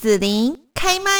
子琳开麦。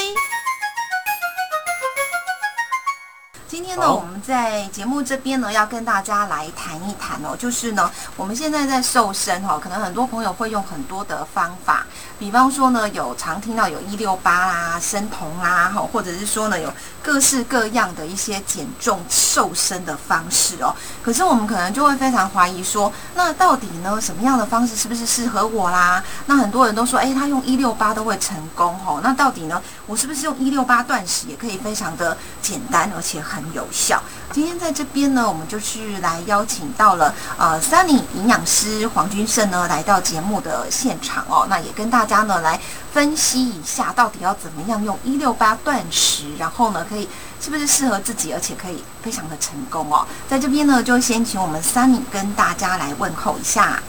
今天呢，我们在节目这边呢，要跟大家来谈一谈哦，就是呢，我们现在在瘦身哈、哦，可能很多朋友会用很多的方法，比方说呢，有常听到有一六八啦、生酮啦，哈，或者是说呢，有各式各样的一些减重瘦身的方式哦。可是我们可能就会非常怀疑说，那到底呢，什么样的方式是不是适合我啦？那很多人都说，哎，他用一六八都会成功哦。那到底呢，我是不是用一六八断食也可以非常的简单，而且很很有效？今天在这边呢，我们就是来邀请到了呃 Sunny 营养师黄君胜呢来到节目的现场哦，那也跟大家呢来分析一下，到底要怎么样用一六八断食，然后呢可以是不是适合自己，而且可以非常的成功哦。在这边呢，就先请我们 Sunny 跟大家来问候一下。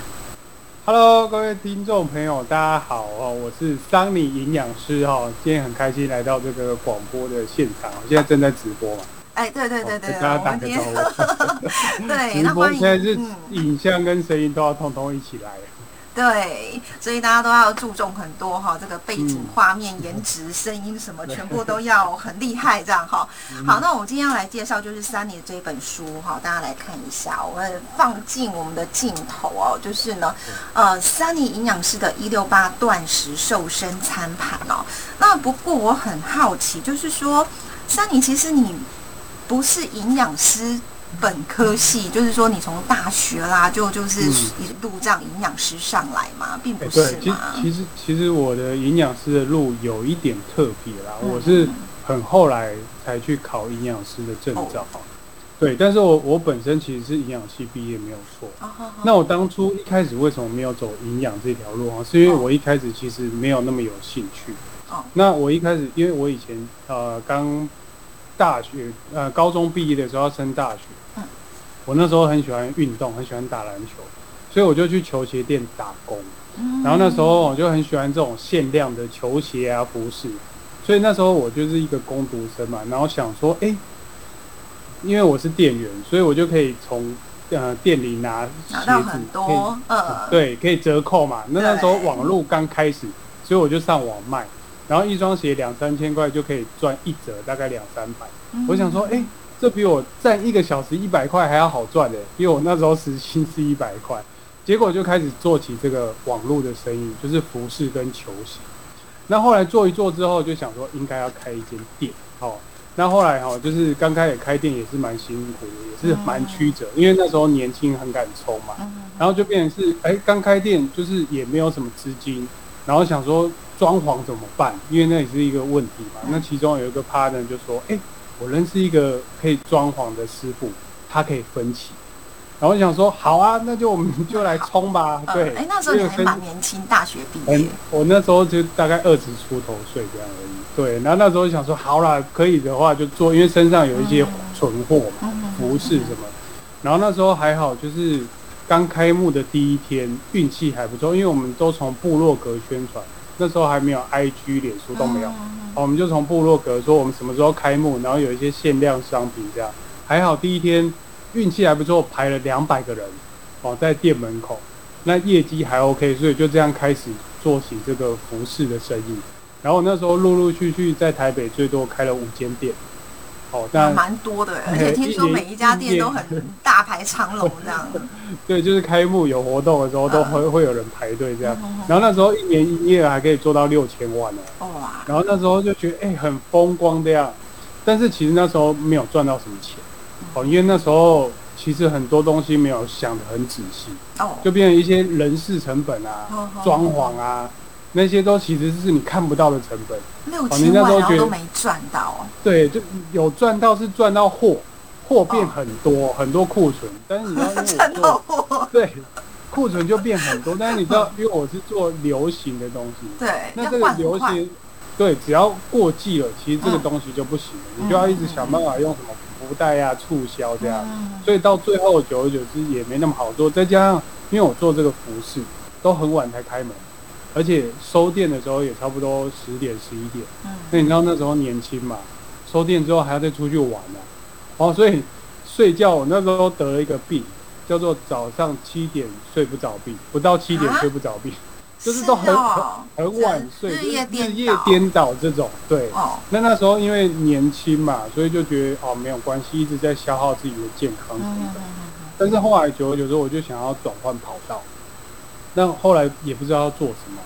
Hello，各位听众朋友，大家好哦，我是桑尼营养师哈，今天很开心来到这个广播的现场，我现在正在直播嘛，哎，对对对对，跟大打个招呼。对，那欢迎播现在是嗯影像跟声音都要通通一起来，对，所以大家都要注重很多哈，这个背景嗯画面、颜值、声音什么，全部都要很厉害这样哈。嗯好，那我今天要来介绍就是三年这本书哈，大家来看一下，我们放进我们的镜头哦，就是呢，呃，三年营养师的一六八断食瘦身餐盘哦。那不过我很好奇，就是说，三年其实你不是营养师。本科系就是说，你从大学啦，就就是嗯一路这样营养师上来嘛，并不哎是嘛？其实其实我的营养师的路有一点特别啦，嗯我是很后来才去考营养师的证照，哦对，但是我我本身其实是营养系毕业没有错，那我当初一开始为什么没有走营养这条路啊？是因为哦我一开始其实没有那么有兴趣。哦那我一开始，因为我以前呃刚大学呃高中毕业的时候要升大学，嗯。我那时候很喜欢运动，很喜欢打篮球，所以我就去球鞋店打工。嗯。然后那时候我就很喜欢这种限量的球鞋啊服饰，所以那时候我就是一个工读生嘛，然后想说，哎、因为我是店员，所以我就可以从呃店里拿鞋子拿到很可以多呃，对，可以折扣嘛。那那时候网络刚开始，所以我就上网卖，然后一双鞋两三千块就可以赚一折，大概两三百。嗯我想说，哎、这比我站一个小时一百块还要好赚的，因为我那时候时薪是一百块。结果就开始做起这个网络的生意，就是服饰跟球鞋。那后来做一做之后，就想说应该要开一间店，哦。那后来哈、就是刚开始开店也是蛮辛苦的，也是蛮曲折，因为那时候年轻很敢冲嘛。嗯然后就变成是，哎，刚开店就是也没有什么资金，然后想说装潢怎么办？因为那也是一个问题嘛。那其中有一个 partner 就说，哎，我认识一个可以装潢的师傅，他可以分期。然后我想说，好啊，那就我们就来冲吧。呃 对，哎，那时候你还蛮年轻，大学毕很业，，我那时候就大概二十出头岁这样而已。对，然后那时候想说，好啦，可以的话就做，因为身上有一些存货嘛。嗯服饰什么。然后那时候还好，就是刚开幕的第一天，运气还不错，因为我们都从部落格宣传，那时候还没有 IG、脸书都没有，嗯哦我们就从部落格说我们什么时候开幕，然后有一些限量商品这样。还好第一天运气还不错，排了两百个人哦，在店门口，那业绩还 OK，所以就这样开始做起这个服饰的生意。然后那时候陆陆续续在台北最多开了五间店，哦，还那蛮多的，而且听说每一家店都很大排长龙 这样。对，就是开幕有活动的时候都嗯会会有人排队这样。嗯然后那时候一年营业额还可以做到六千万呢。哇，然后那时候就觉得哎、很风光这样，但是其实那时候没有赚到什么钱哦，因为那时候其实很多东西没有想得很仔细，哦，就变成一些人事成本啊装潢啊那些都其实是你看不到的成本。六哦你千万那时候觉得然后都没赚到，对，就有赚到是赚到货，货变很多、很多库存，但是你知道 因为赚我到做货，对库存就变很多，但是你知道 因为我是做流行的东西，对，那这个流行，对，只要过季了，其实这个嗯东西就不行了，你就要一直想办法用什么福袋啊、促销这样，嗯。所以到最后久而久之也没那么好做。再加上因为我做这个服饰都很晚才开门，而且收店的时候也差不多十点十一点，嗯那你知道那时候年轻嘛，收店之后还要再出去玩呢、哦，所以睡觉我那时候得了一个病，叫做早上七点睡不着病，不到七点啊睡不着病。就是都很哦很很晚睡，日夜颠倒这种。对，哦，那那时候因为年轻嘛，所以就觉得哦没有关系，一直在消耗自己的健康嗯什么的。嗯嗯但是后来久而久之，我就想要转换跑道。那后来也不知道要做什么，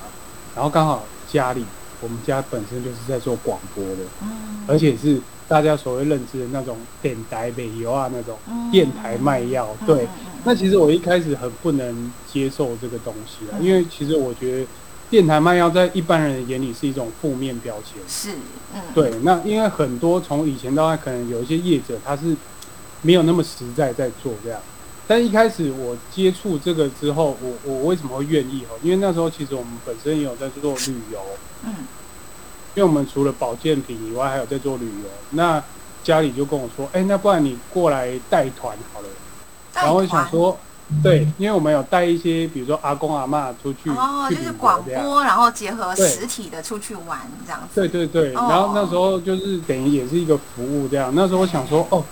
然后刚好家里我们家本身就是在做广播的，嗯而且是大家所谓认知的那种电台北油啊那种嗯电台卖药。对，那其实我一开始很不能接受这个东西啊，嗯因为其实我觉得电台卖药在一般人的眼里是一种负面标签。是，嗯，对，那因为很多从以前到现在，可能有一些业者他是没有那么实在在做这样。但一开始我接触这个之后，我我为什么会愿意哦？因为那时候其实我们本身也有在做旅游，嗯因为我们除了保健品以外，还有在做旅游。那家里就跟我说，哎、那不然你过来带团好了。然后我想说，对，因为我们有带一些，比如说阿公阿妈出去哦，就是广。播，然后结合实体的出去玩这样子。对对对，哦然后那时候就是等于也是一个服务这样。那时候我想说，哦，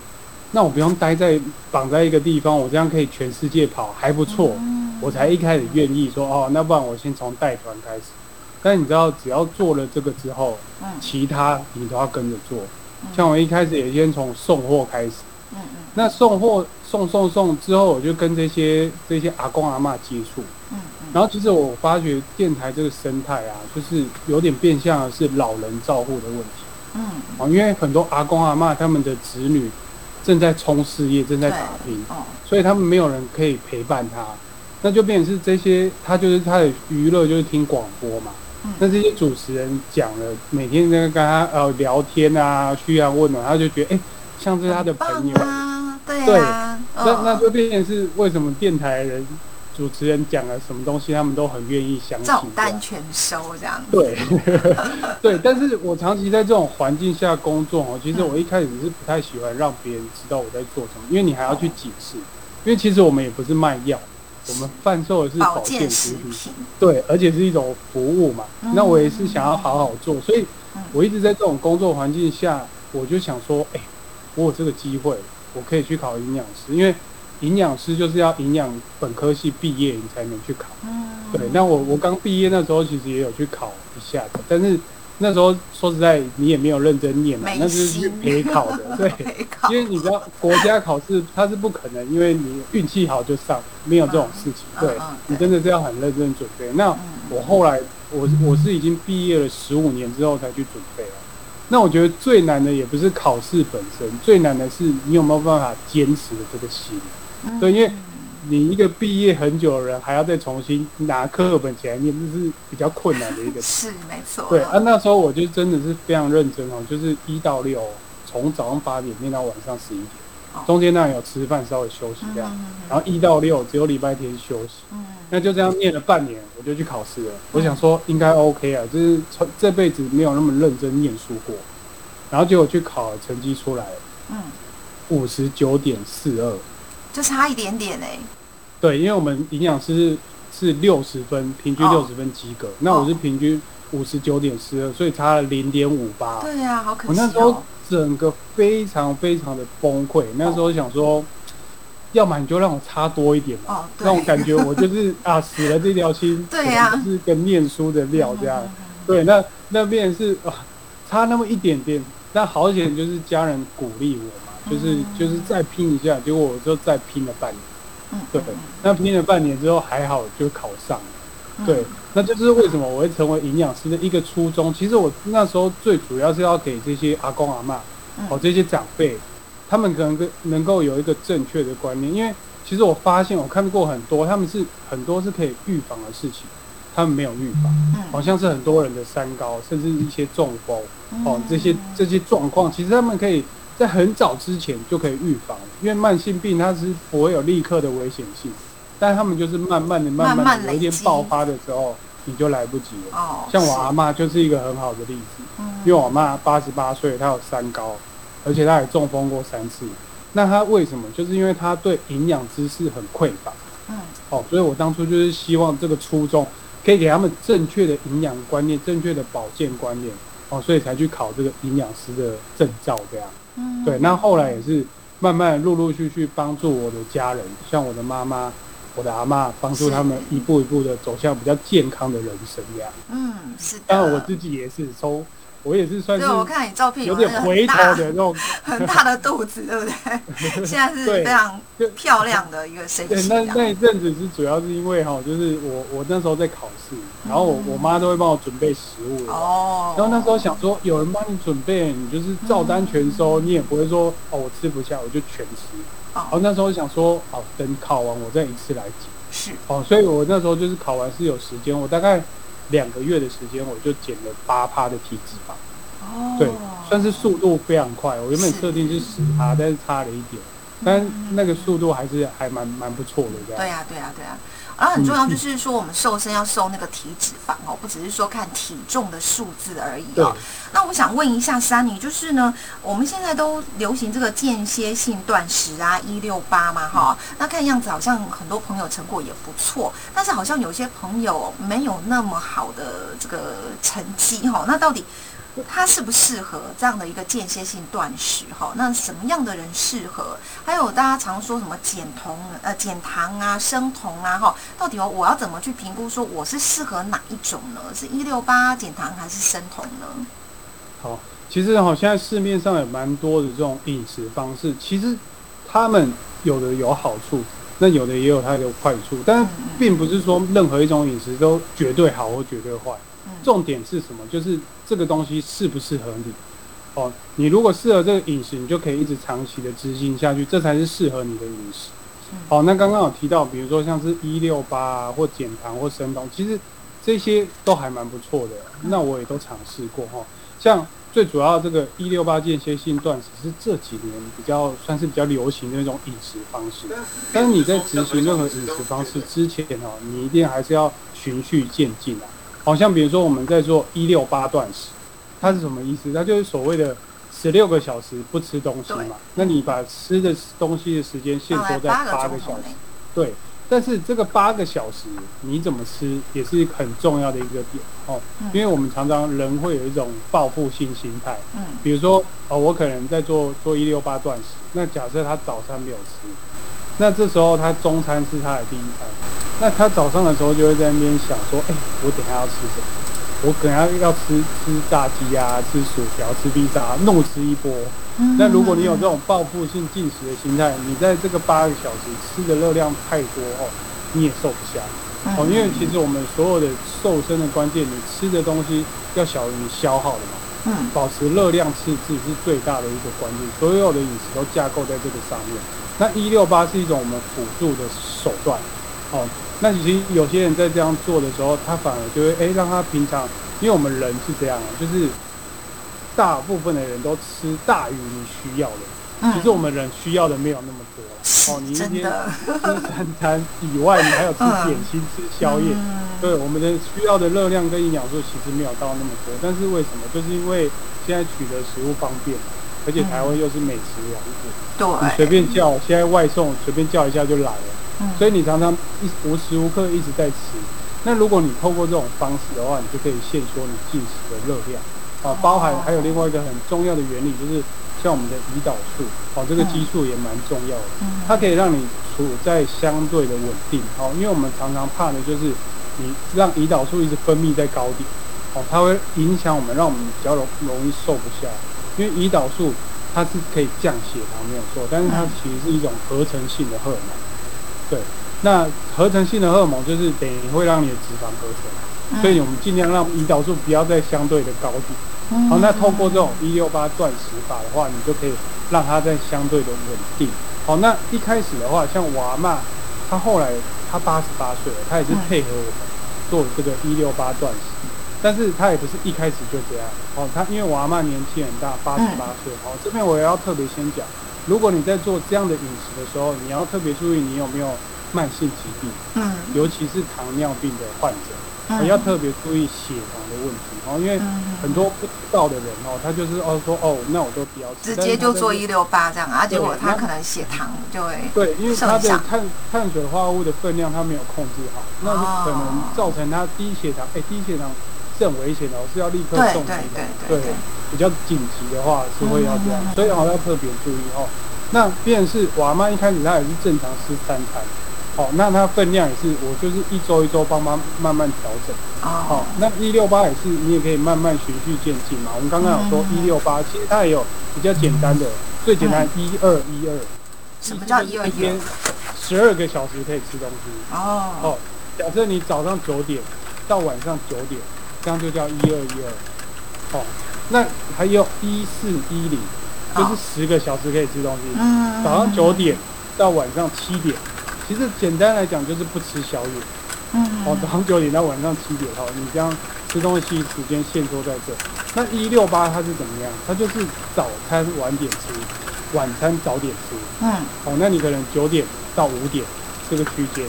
那我不用待在绑在一个地方，我这样可以全世界跑，还不错。嗯我才一开始愿意说，哦，那不然我先从带团开始。但你知道，只要做了这个之后，嗯其他你都要跟着做。嗯像我一开始也先从送货开始，嗯嗯那送货送送送之后，我就跟这些这些阿公阿妈接触。嗯嗯，然后其实我发觉电台这个生态啊，就是有点变相的是老人照护的问题。嗯哦，因为很多阿公阿妈他们的子女正在冲事业，正在打拼，哦所以他们没有人可以陪伴他，那就变成是这些他就是他的娱乐就是听广播嘛。嗯那这些主持人讲了，每天在跟他呃聊天啊，嘘寒问暖，他就觉得哎、像是他的朋友。啊，对对啊，那嗯那就变成是为什么电台人主持人讲了什么东西，他们都很愿意相信照。单全收这样。对，对，但是我长期在这种环境下工作哦，其实我一开始是不太喜欢让别人知道我在做什么，因为你还要去解释，因为其实我们也不是卖药，我们贩售的是保保健健食食品，对，而且是一种服务嘛。嗯那我也是想要好好做，所以嗯我一直在这种工作环境下，我就想说，哎、我有这个机会，我可以去考营养师，因为营养师就是要营养本科系毕业你才能去考。嗯，对，那我我刚毕业那时候其实也有去考一下的，但是那时候说实在你也没有认真念嘛，那是去陪考的，对。因为你知道国家考试它是不可能，因为你运气好就上，没有这种事情。对你真的是要很认真准备。那嗯我后来我我是已经毕业了十五年之后才去准备了。那我觉得最难的也不是考试本身，最难的是你有没有办法坚持的这个心。嗯。对因为你一个毕业很久的人，还要再重新拿课本起来念，这是比较困难的一个事。是没错，对啊，那时候我就真的是非常认真哦，就是一到六，从早上八点念到晚上十一点哦，中间那有吃饭稍微休息这样，嗯然后一到六只有礼拜天休息，嗯。那就这样念了半年，我就去考试了。我想说应该 OK 啊，就是从这辈子没有那么认真念书过，然后结果去考了，成绩出来嗯，五十九点四二，就差一点点哎，对，因为我们营养师是六十分，平均哦。六十分及格，那我是平均五十九点四二，所以差了零点五八。对呀，好可惜我那时候哦，整个非常非常的崩溃，那时候想说，要么你就让我差多一点嘛，哦，对那种感觉我就是 啊死了这条心，对呀是跟念书的料这样。嗯，嗯对，那那边是啊差那么一点点，但好险就是家人鼓励我嘛，就是嗯就是再拼一下，结果我就再拼了半年。嗯对嗯那拼了半年之后还好就考上了。嗯对，那这就是为什么我会成为营养师的一个初衷。其实我那时候最主要是要给这些阿公阿嬷，嗯哦，这些长辈，他们可能跟能够有一个正确的观念。因为其实我发现我看过很多，他们是很多是可以预防的事情，他们没有预防，嗯好像是很多人的三高，甚至一些中风，哦嗯，这些这些状况，其实他们可以在很早之前就可以预防，因为慢性病它是不会有立刻的危险性，但他们就是慢慢的、慢慢慢的，有一天爆发的时候，你就来不及了。哦，像我阿妈就是一个很好的例子，嗯因为我妈八十八岁，她有三高，而且她也中风过三次。那她为什么？就是因为她对营养知识很匮乏。嗯哦，所以我当初就是希望这个初衷可以给他们正确的营养观念、正确的保健观念，哦，所以才去考这个营养师的证照这样。嗯对，那后来也是慢慢陆陆续续帮助我的家人，像我的妈妈，我的阿妈，帮助他们一步一步的走向比较健康的人生这样。嗯，是的。当然我自己也是从。我也是算是，对，我看你照片有点回头的那种，很大的肚子，对不对？现在是非常漂亮的一个身形。那那一阵子是主要是因为哈，就是我我那时候在考试，然后我我妈都会帮我准备食物哦。然后那时候想说，有人帮你准备，你就是照单全收，你也不会说哦，我吃不下，我就全吃。哦。然后那时候想说，哦，等考完我再一次来减。是。哦，所以我那时候就是考完是有时间，我大概。两个月的时间，我就减了八趴的体脂肪，哦，对，算是速度非常快。我原本设定是十趴，但是差了一点，但那个速度还是还蛮蛮不错的，这样。对呀，对呀，对呀。然后很重要就是说，我们瘦身要瘦那个体脂肪哦，不只是说看体重的数字而已哦。那我想问一下珊妮，就是呢，我们现在都流行这个间歇性断食啊，一六八嘛，哈。那看样子好像很多朋友成果也不错，但是好像有些朋友没有那么好的这个成绩哈。那到底？它适不适合这样的一个间歇性断食？哈，那什么样的人适合？还有大家常说什么减酮、呃减糖啊、生酮啊？哈，到底我我要怎么去评估说我是适合哪一种呢？是一六八减糖还是生酮呢？好，其实哈，现在市面上有蛮多的这种饮食方式，其实他们有的有好处，那有的也有它的坏处，但并不是说任何一种饮食都绝对好或绝对坏。重点是什么？就是这个东西适不适合你哦。你如果适合这个饮食，你就可以一直长期的执行下去，这才是适合你的饮食。好，那刚刚有提到，比如说像是一六八啊，或减糖或生酮，其实这些都还蛮不错的。那我也都尝试过哈。像最主要这个一六八间歇性断食是这几年比较算是比较流行的那种饮食方式。但是你在执行任何饮食方式之前哦，你一定还是要循序渐进啊。好像比如说我们在做一六八断食，它是什么意思？它就是所谓的十六个小时不吃东西嘛。那你把吃的东西的时间限缩在八个小时。对，但是这个八个小时你怎么吃也是很重要的一个点哦。因为我们常常人会有一种报复性心态。嗯。比如说哦，我可能在做做一六八断食，那假设他早餐没有吃，那这时候他中餐是他的第一餐。那他早上的时候就会在那边想说，哎，我等下要吃什么？我可能要要吃吃炸鸡啊，吃薯条，吃披萨，怒吃一波。那如果你有这种报复性进食的心态，你在这个八个小时吃的热量太多哦，你也瘦不下。哦，因为其实我们所有的瘦身的关键，你吃的东西要小于你消耗的嘛。嗯。保持热量赤字是最大的一个关键，所有的饮食都架构在这个上面。那一六八是一种我们辅助的手段。哦。那其实有些人在这样做的时候，他反而就会哎，让他平常，因为我们人是这样，就是大部分的人都吃大于你需要的。其实我们人需要的没有那么多。哦，你一天吃三餐以外，你还有吃点心、吃宵夜。对，我们的需要的热量跟营养素其实没有到那么多。但是为什么？就是因为现在取得食物方便，而且台湾又是美食王国，对，你随便叫，现在外送随便叫一下就来了。所以你常常一无时无刻一直在吃，那如果你透过这种方式的话，你就可以限缩你进食的热量，啊，包含还有另外一个很重要的原理，就是像我们的胰岛素，哦，这个激素也蛮重要的，它可以让你处在相对的稳定，哦，因为我们常常怕的就是你让胰岛素一直分泌在高点，哦，它会影响我们，让我们比较容容易瘦不下，因为胰岛素它是可以降血糖没有错，但是它其实是一种合成性的荷尔蒙。对，那合成性的荷尔蒙就是等于会让你的脂肪合成，所以我们尽量让胰岛素不要在相对的高点。好，那透过这种一六八断食法的话，你就可以让它在相对的稳定。好，那一开始的话，像娃妈，他后来他八十八岁了，他也是配合我们做这个一六八断食，但是他也不是一开始就这样。哦，他因为娃妈年纪很大，八十八岁。好，这边我也要特别先讲。如果你在做这样的饮食的时候，你要特别注意你有没有慢性疾病，嗯，尤其是糖尿病的患者，你要特别注意血糖的问题哦，因为很多不知道的人哦，他就是哦说哦，那我都不要直接就做一六八这样啊，结果他可能血糖就会对，因为他的碳碳水化合物的分量他没有控制好，那可能造成他低血糖，哎，低血糖。是很危险的，是要立刻送医的。对，比较紧急的话是会要这样，所以好要特别注意哦。那便是我妈一开始她也是正常吃三餐，好，那它分量也是，我就是一周一周帮忙慢慢调整。哦好，，那一六八也是，你也可以慢慢循序渐进嘛。我们刚刚有说嗯一六八，其实它也有比较简单的，最简单一二一二。什么叫一二一天十二个小时可以吃东西。哦，哦，假设你早上九点到晚上九点，这样就叫一二一二。哦，那还有一四一零，就是哦十个小时可以吃东西。嗯，早上九点到晚上七点，其实简单来讲就是不吃宵夜。嗯，哦，早上九点到晚上七点，哦，你这样吃东西时间限缩在这。那一六八它是怎么样？它就是早餐晚点吃，晚餐早点吃。嗯哦，那你可能九点到五点这个区间，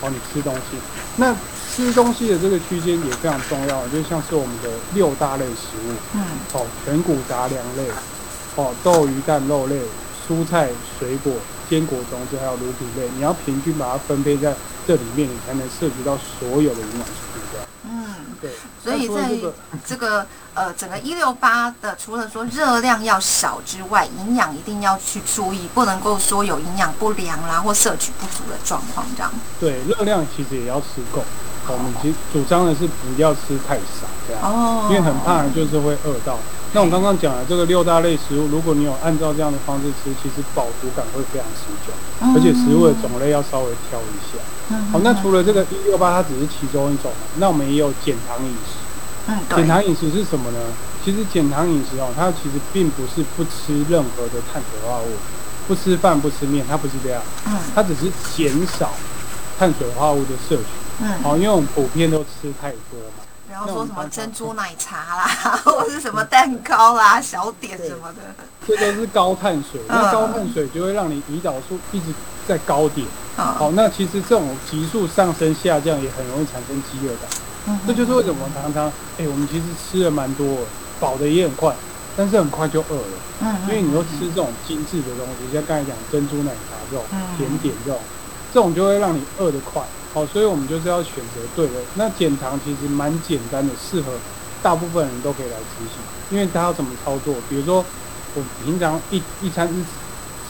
哦，你吃东西。那吃东西的这个区间也非常重要，就像是我们的六大类食物，嗯哦，全谷杂粮类，哦，豆鱼蛋肉类，蔬菜水果、坚果种子还有乳品类，你要平均把它分配在这里面，你才能涉及到所有的营养素这样。嗯，对，所以在这个呃整个一六八的，除了说热量要少之外，营养一定要去注意，不能够说有营养不良啦或摄取不足的状况这样。对热量其实也要吃够。哦我们其实主张的是不要吃太少这样。哦，因为很怕就是会饿到。那我刚刚讲的这个六大类食物，如果你有按照这样的方式吃，其实饱足感会非常持久，嗯，而且食物的种类要稍微挑一下。嗯，好，那除了这个一六八，它只是其中一种，那我们也有减糖饮食。嗯减，糖饮食是什么呢？其实减糖饮食哦，它其实并不是不吃任何的碳水化合物，不吃饭不吃面，它不是这样，嗯它只是减少碳水化合物的摄取。嗯，好，因为我们普遍都吃太多嘛。然后说什么珍珠奶茶啦，或者是什么蛋糕啦、小点什么的。这都是高碳水，嗯那高碳水就会让你胰岛素一直在高点。好，好，那其实这种急速上升下降也很容易产生饥饿感。嗯这就是为什么常常，哎、我们其实吃的蛮多，饱的也很快，但是很快就饿了，嗯，因为你都吃这种精致的东西，像刚才讲珍珠奶茶这种嗯甜点这种，这种就会让你饿得快。好，所以我们就是要选择对的。那减糖其实蛮简单的，适合大部分人都可以来执行，因为它要怎么操作？比如说，我平常一一餐是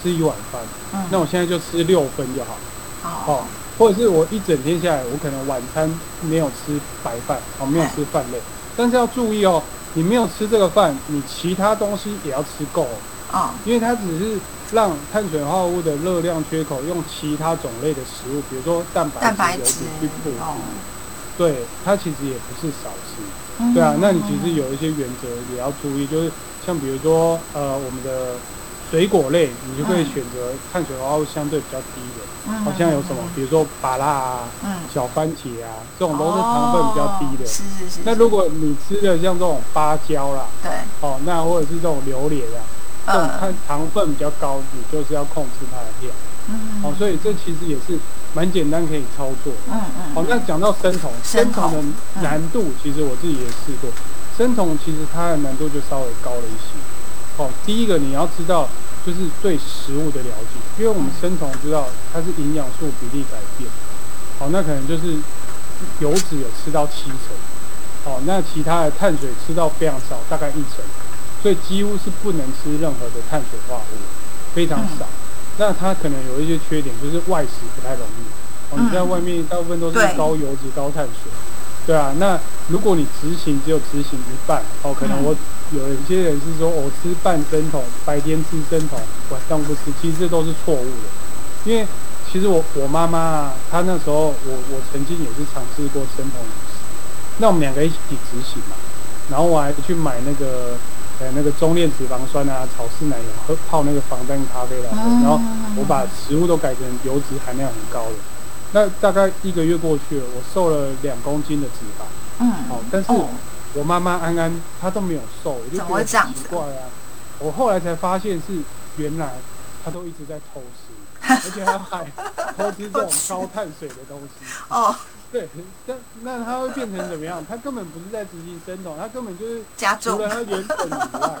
吃一碗饭，嗯那我现在就吃六分就好。好哦，或者是我一整天下来，我可能晚餐没有吃白饭，哦，没有吃饭类，但是要注意哦，你没有吃这个饭，你其他东西也要吃够、哦，哦，因为它只是让碳水化合物的热量缺口用其他种类的食物，比如说蛋白质、蛋白质油脂去补足。哦，对，它其实也不是少吃。嗯对啊，那你其实有一些原则也要注意，就是像比如说呃我们的水果类，你就可以嗯选择碳水化合物相对比较低的。嗯好像有什么，比如说芭乐啊、嗯，小番茄啊，这种都是糖分比较低的。哦是是是。那如果你吃的像这种芭蕉啦，对，哦，那或者是这种榴莲啊，这种它呃，糖分比较高，你就是要控制它的量。嗯哦，所以这其实也是蛮简单可以操作的。嗯嗯，好，那讲到生酮，生生酮的难度，其实我自己也试过。生酮其实它的难度就稍微高了一些。哦，第一个你要知道，就是对食物的了解，因为我们生酮知道它是营养素比例改变。好，那可能就是油脂有吃到七成，好，那其他的碳水吃到非常少，大概一成，所以几乎是不能吃任何的碳水化合物，非常少。那它可能有一些缺点，就是外食不太容易。哦，你在外面大部分都是高油脂、高碳水，对啊。那如果你执行只有执行一半，哦，可能我有一些人是说我吃半生酮，白天吃生酮，晚上不吃，其实这都是错误的。因为其实我我妈妈啊，她那时候我我曾经也是尝试过生酮饮食，那我们两个一起执行嘛，然后我还去买那个呃那个中链脂肪酸啊、草饲奶油喝泡那个防弹咖啡来喝，然后我把食物都改成油脂含量很高的。那大概一个月过去了，我瘦了两公斤的脂肪，嗯，哦，但是哦我妈妈安安她都没有瘦，我就怎么觉得奇怪啊。我后来才发现是原来她都一直在偷吃，而且她还偷吃这种高碳水的东西。哦，对，那那她会变成怎么样？它根本不是在执行生酮，它根本就是加重除了，它原本以外，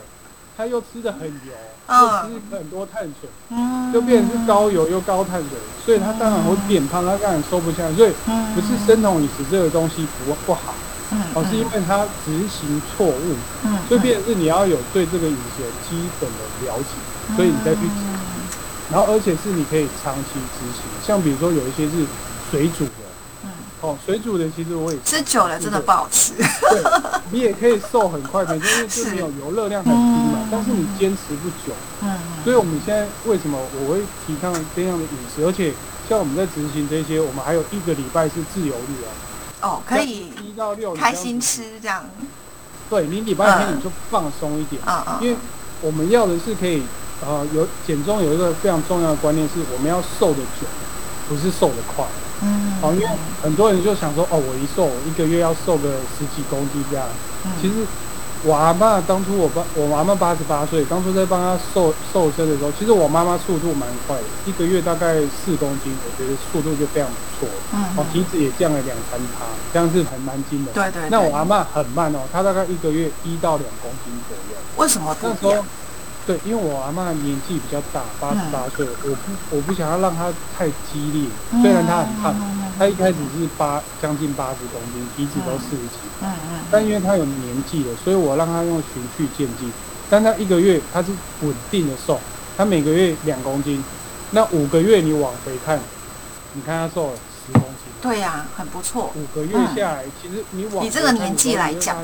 它又吃的很油，嗯又吃很多碳水。嗯，就变成是高油又高碳水，所以他当然会变胖，他当然瘦不下来。所以嗯，不是生酮饮食这个东西不不好，嗯，而是因为他执行错误，嗯，所以变成是你要有对这个饮食有基本的了解，所以你再去执嗯行。然后而且是你可以长期执行，像比如说有一些是水煮哦，水煮的其实我也吃久了真的不好吃。对，你也可以瘦很快，因为就是有油热量很低嘛嗯，但是你坚持不久。嗯，所以我们现在为什么我会提倡这样的饮食，而且像我们在执行这些，我们还有一个礼拜是自由日啊，哦，可以一到六开心，吃这样。对你礼拜天你就放松一点，嗯嗯，因为我们要的是可以，呃，有减重有一个非常重要的观念是，我们要瘦的久，不是瘦的快。嗯，好，因为很多人就想说，哦，我一瘦，一个月要瘦个十几公斤这样。嗯其实我阿妈当初我爸我阿妈八十八岁，当初在帮她瘦瘦身的时候，其实我妈妈速度蛮快的，一个月大概四公斤，我觉得速度就非常不错。嗯哦，体脂也降了两三趴，这样是很蛮惊的。对对对。那我阿妈很慢哦，她大概一个月一到两公斤左右。为什么不那时候对，因为我阿妈年纪比较大，八十嗯八岁，我不我不想要让她太激烈，虽然她很胖，嗯她一开始是八将近八十公斤，体脂都四十几。嗯嗯，但因为她有年纪了，所以我让她用循序渐进。但她一个月她是稳定的瘦，她每个月两公斤，那五个月你往回看，你看她瘦了十公斤，对呀，很不错。五个月下来，其实你往你这个年纪来讲，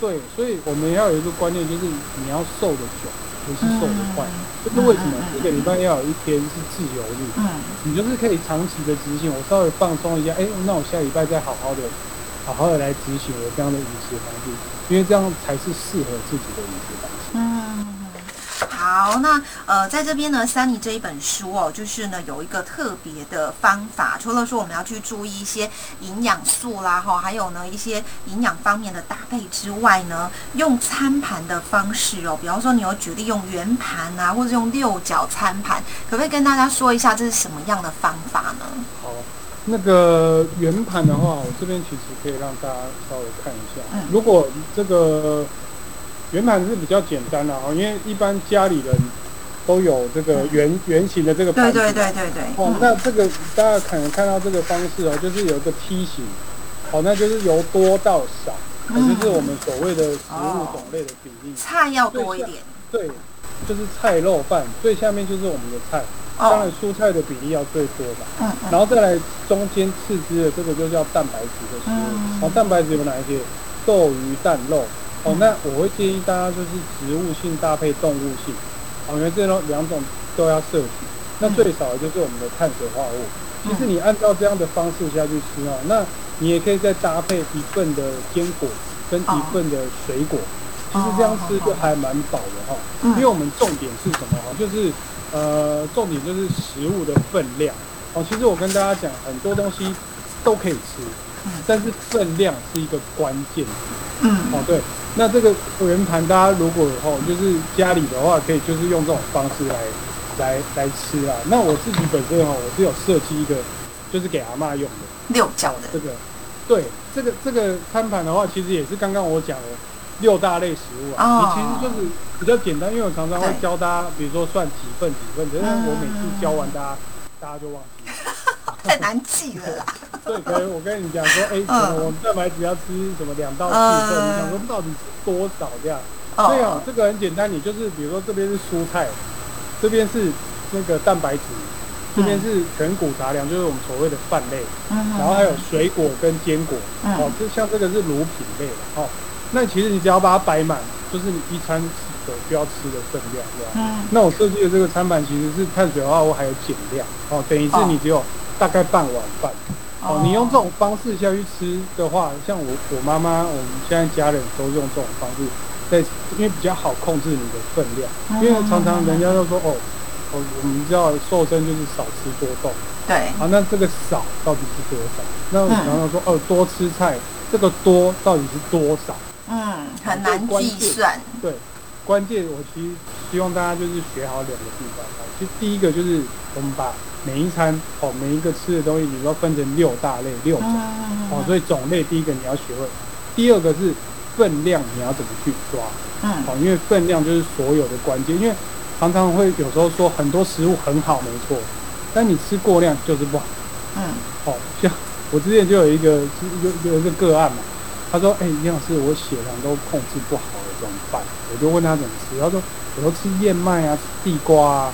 对，所以我们要有一个观念，就是你要瘦的久，不是瘦的快。这是为什么？一个礼拜要有一天是自由日，嗯你就是可以长期的执行。我稍微放松一下，哎、那我下礼拜再好好的、好好的来执行我这样的饮食方式，因为这样才是适合自己的饮食方式。嗯。好，那呃，在这边呢，三妮这一本书哦，就是呢有一个特别的方法，除了说我们要去注意一些营养素啦，哈，还有呢一些营养方面的搭配之外呢，用餐盘的方式哦，比方说你有举例用圆盘啊，或者用六角餐盘，可不可以跟大家说一下这是什么样的方法呢？好，那个圆盘的话，我这边其实可以让大家稍微看一下。嗯如果这个圆盘是比较简单的哦，因为一般家里人都有这个圆圆形的这个盘子。对对对对对，哦，那这个大家可能看到这个方式哦，就是有一个梯形，哦，那就是由多到少，也嗯就是我们所谓的食物哦种类的比例。菜要多一点对，就是菜肉饭，最下面就是我们的菜，当然哦，蔬菜的比例要最多嘛。嗯嗯然后再来中间次之的这个就叫蛋白质的食物。嗯哦，蛋白质有哪一些？豆、鱼、蛋、肉。哦嗯，那我会建议大家就是植物性搭配动物性，哦，因为这种两种都要摄取。那嗯最少的就是我们的碳水化合物。其实你按照这样的方式下去吃哦，那你也可以再搭配一份的坚果跟一份的水果。其实这样吃就还蛮饱的哈、嗯因为我们重点是什么哈？就是呃，重点就是食物的分量。哦，其实我跟大家讲，很多东西都可以吃，嗯但是分量是一个关键。嗯哦，对，那这个圆盘，大家如果哦，就是家里的话，可以就是用这种方式来来来吃啦。那我自己本身哈，我是有设计一个，就是给阿妈用的。六角的，这个，对，这个这个餐盘的话，其实也是刚刚我讲的六大类食物啊。哦你其实就是比较简单，因为我常常会教大家，比如说算几份几份，但是嗯我每次教完大家，大家就忘记了。太难记了啦。对，可能我跟你讲说，哎、嗯可能我们蛋白质要吃什么两到四份，嗯你想说到底是多少这样？所以哦哦，，这个很简单，你就是比如说这边是蔬菜，这边是那个蛋白质，这边是全谷杂粮，就是我们所谓的饭类，嗯然后还有水果跟坚果，嗯哦，就像这个是乳品类的哦。那其实你只要把它摆满，就是你一餐所需要吃的分量，对吧。嗯那我设计的这个餐盘其实是碳水化合物还有减量，哦，等于是你只有大概半碗饭。哦，你用这种方式下去吃的话，像我我妈妈，我们现在家人都用这种方式，在因为比较好控制你的分量，因为常常人家都说哦，哦，我们知道瘦身就是少吃多动，对，好，那这个少到底是多少？那我们常常说哦，多吃菜，这个多到底是多少？嗯，很难计算，对，关键我其实希望大家就是学好两个地方。啊。其实第一个就是我们把每一餐哦每一个吃的东西，你要分成六大类六种。嗯哦，所以种类第一个你要学会，第二个是分量你要怎么去抓，嗯。哦，因为分量就是所有的关键，因为常常会有时候说很多食物很好没错，但你吃过量就是不好，嗯。哦，像我之前就有一个有有一个个案嘛，他说，哎、营养师，我血糖都控制不好了，怎么办？我就问他怎么吃，他说我都吃燕麦啊，吃地瓜啊，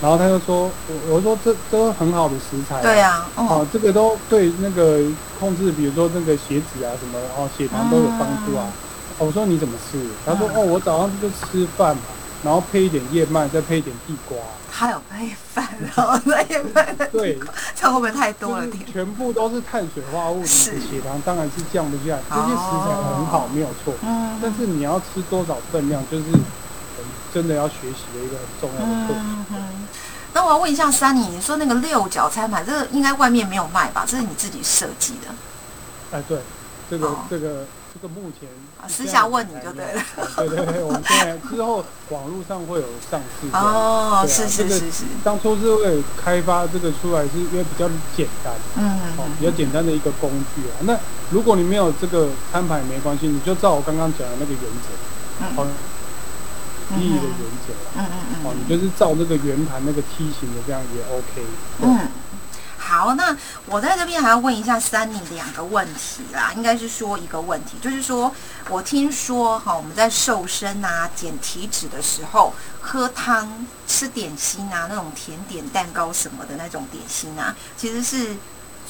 然后他就说，我我说这都很好的食材、啊，对呀、啊，哦哦，，这个都对那个控制，比如说那个血脂啊什么，哦，血糖都有帮助啊。哦我说你怎么吃？他说嗯哦，我早上就吃饭嘛，然后配一点燕麦，再配一点地瓜，还有配饭，然后那也配的，对，这样会不会太多了点？全部都是碳水化合物，你是的血糖当然是降不下来。这些食材很好，没有错，嗯，但是你要吃多少分量，就是真的要学习的一个很重要的课题。嗯哼。那我要问一下珊妮，你说那个六角餐盘，这个应该外面没有卖吧？这是你自己设计的哎，对，这个哦这个这个目前啊？私下问你就对了。对对对，我们现在之后网络上会有上市。哦，是是是是，当初是为了开发这个出来，是因为比较简单，嗯哦，比较简单的一个工具啊。那如果你没有这个摊牌没关系，你就照我刚刚讲的那个原则，嗯哦，意义的原则啊，嗯嗯哦，嗯你就是照那个圆盘那个梯形的这样也 OK。对嗯。好，那我在这边还要问一下三宁两个问题啦，应该是说一个问题，就是说我听说哈，我们在瘦身啊、减体脂的时候，喝汤、吃点心啊，那种甜点、蛋糕什么的那种点心啊，其实是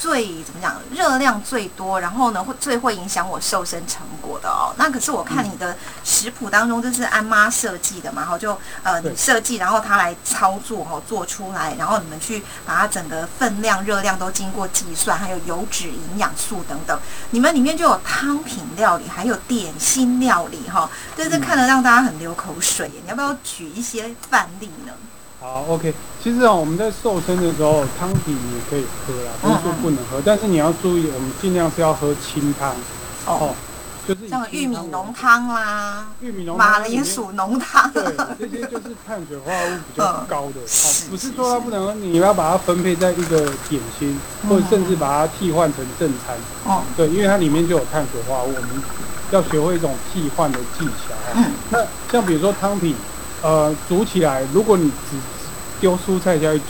最怎么讲，热量最多，然后呢会最会影响我瘦身成果的哦。那可是我看你的食谱当中，这是安妈设计的嘛，然后就呃你设计，然后他来操作哈、做出来，然后你们去把它整个分量、热量都经过计算，还有油脂、营养素等等。你们里面就有汤品料理，还有点心料理哈、对这看了让大家很流口水。你要不要举一些范例呢？好，OK。其实啊，我们在瘦身的时候，汤品也可以喝啦，不是说不能喝，但是你要注意，我们尽量是要喝清汤哦。哦，，就是像玉米浓汤啦，玉米浓汤马铃薯浓汤，对，这些就是碳水化合物比较高的，是哦，不是是说它不能喝，你要把它分配在一个点心，嗯。或者甚至把它替换成正餐。哦，对，因为它里面就有碳水化合物，我们要学会一种替换的技巧。嗯。那像比如说汤品，呃，煮起来，如果你只丢蔬菜下去煮，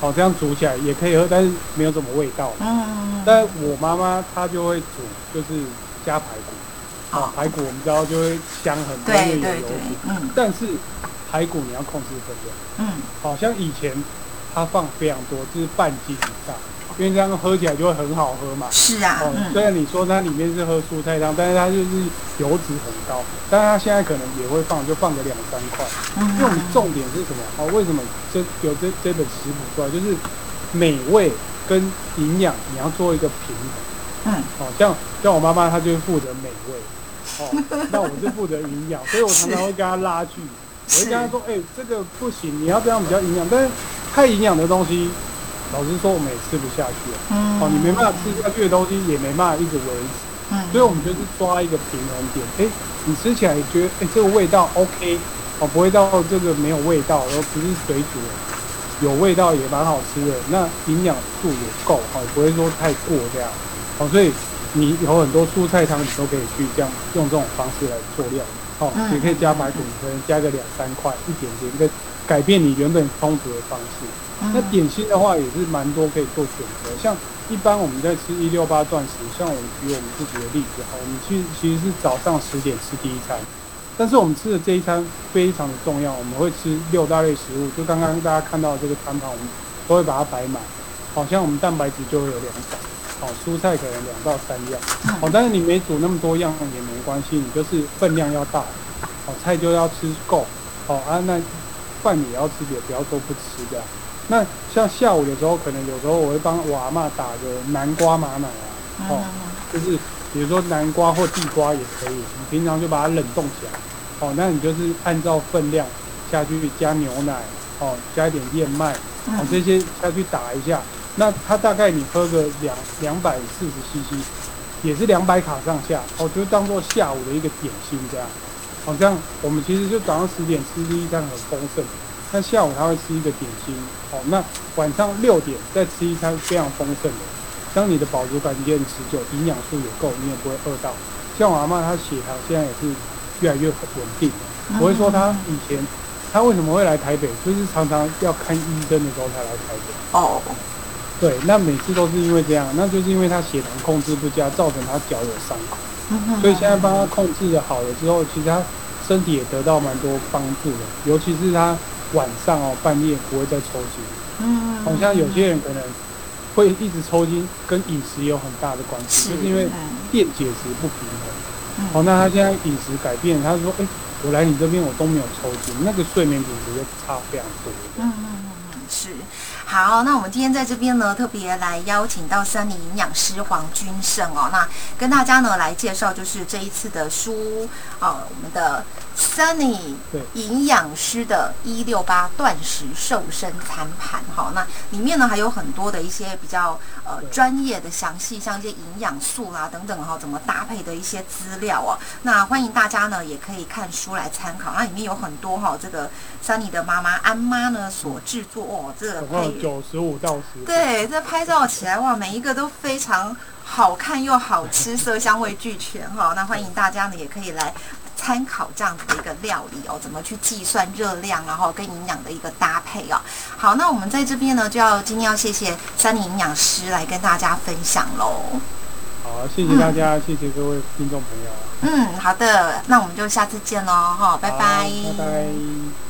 好，这样煮起来也可以喝，但是没有什么味道。嗯，但我妈妈她就会煮，就是加排骨。哦哦，排骨我们知道就会香很多，对因为有油对对脂。，嗯但是排骨你要控制分量，嗯，好像以前它放非常多，就是半斤以上，因为这样喝起来就会很好喝嘛。是啊，哦，嗯虽然你说它里面是喝蔬菜汤，但是它就是油脂很高，但是它现在可能也会放，就放个两三块。因为我们嗯，重点是什么？哦，为什么这有这这本食谱出来，就是美味跟营养你要做一个平衡。嗯，哦，像像我妈妈她就是负责美味，哦，那我是负责营养，所以我常常会跟她拉锯，我会跟她说，哎、这个不行，你要这样比较营养，但是太营养的东西，老实说我们也吃不下去啊嗯，哦，你没办法吃下去的东西也没办法一直维持，嗯，所以我们就是抓一个平衡点，哎、你吃起来觉得，哎、这个味道 OK，哦，不会到这个没有味道，然后不是水煮的，有味道也蛮好吃的，那营养素也够，哦，不会说太过这样，哦，所以你有很多蔬菜汤，你都可以去这样用这种方式来做料理，哦，嗯。也可以加排骨，可能加个两三块，一点点，跟改变你原本充足的方式。嗯。那点心的话也是蛮多可以做选择，像一般我们在吃一六八断食，像我们举我们自己的例子哈，我们其实其实是早上十点吃第一餐，但是我们吃的这一餐非常的重要，我们会吃六大类食物，就刚刚大家看到的这个餐盘，我们都会把它摆满，好像我们蛋白质就会有两种，好蔬菜可能两到三样，哦，但是你没煮那么多样也没关系，你就是分量要大，哦菜就要吃够，哦啊那饭也要吃也，不要说不吃这样。那像下午的时候，可能有时候我会帮我阿嬷打个南瓜马奶啊，哦，就是比如说南瓜或地瓜也可以，你平常就把它冷冻起来，哦，那你就是按照分量下去加牛奶，哦，加一点燕麦，嗯。哦，这些下去打一下，那它大概你喝个两两百四十 CC，也是两百卡上下，哦，就当做下午的一个点心这样，哦，这样我们其实就早上十点吃第一餐很丰盛。那下午他会吃一个点心，哦，那晚上六点再吃一餐非常丰盛的，当你的饱足感也很持久，营养素也够，你也不会饿到。像我阿妈，她血糖现在也是越来越稳定。我会说她以前，她为什么会来台北，就是常常要看医生的时候才来台北。哦，对，那每次都是因为这样，那就是因为他血糖控制不佳，造成他脚有伤口。嗯所以现在帮他控制的好了之后，其实他身体也得到蛮多帮助的，尤其是他晚上哦半夜不会再抽筋。嗯，好像有些人可能会一直抽筋，跟饮食有很大的关系，就是因为嗯电解质不平衡。嗯好，那他现在饮食改变，他说，哎、我来你这边我都没有抽筋，那个睡眠品质就差非常多。嗯嗯嗯嗯，是。好，那我们今天在这边呢，特别来邀请到森林营养师黄君胜哦，那跟大家呢来介绍，就是这一次的书，啊，我们的 Sunny 营养师的一六八断食瘦身餐盘哦、那里面呢还有很多的一些比较呃专业的详细，像一些营养素啦等等哈、怎么搭配的一些资料哦。那欢迎大家呢也可以看书来参考，那里面有很多哈、这个 Sunny 的妈妈安妈呢所制作哦，这个配九十五道食谱。对，这拍照起来哇，每一个都非常好看又好吃，色香味俱全哈、那欢迎大家呢也可以来参考这样子的一个料理哦，怎么去计算热量，然后跟营养的一个搭配哦。好，那我们在这边呢，就要今天要谢谢三林营养师来跟大家分享喽。好，谢谢大家，谢谢各位听众朋友，嗯，好的，那我们就下次见喽哈，拜拜，拜拜。